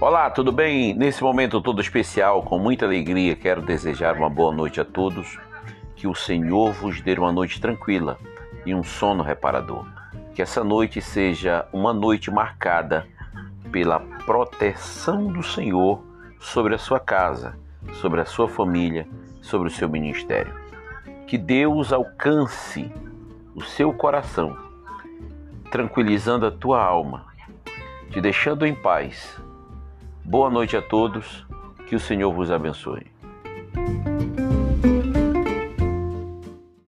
Olá, tudo bem? Nesse momento todo especial, com muita alegria, quero desejar uma boa noite a todos. Que o Senhor vos dê uma noite tranquila e um sono reparador. Que essa noite seja uma noite marcada pela proteção do Senhor sobre a sua casa, sobre a sua família, sobre o seu ministério. Que Deus alcance o seu coração, tranquilizando a tua alma, te deixando em paz Boa noite a todos, que o Senhor vos abençoe.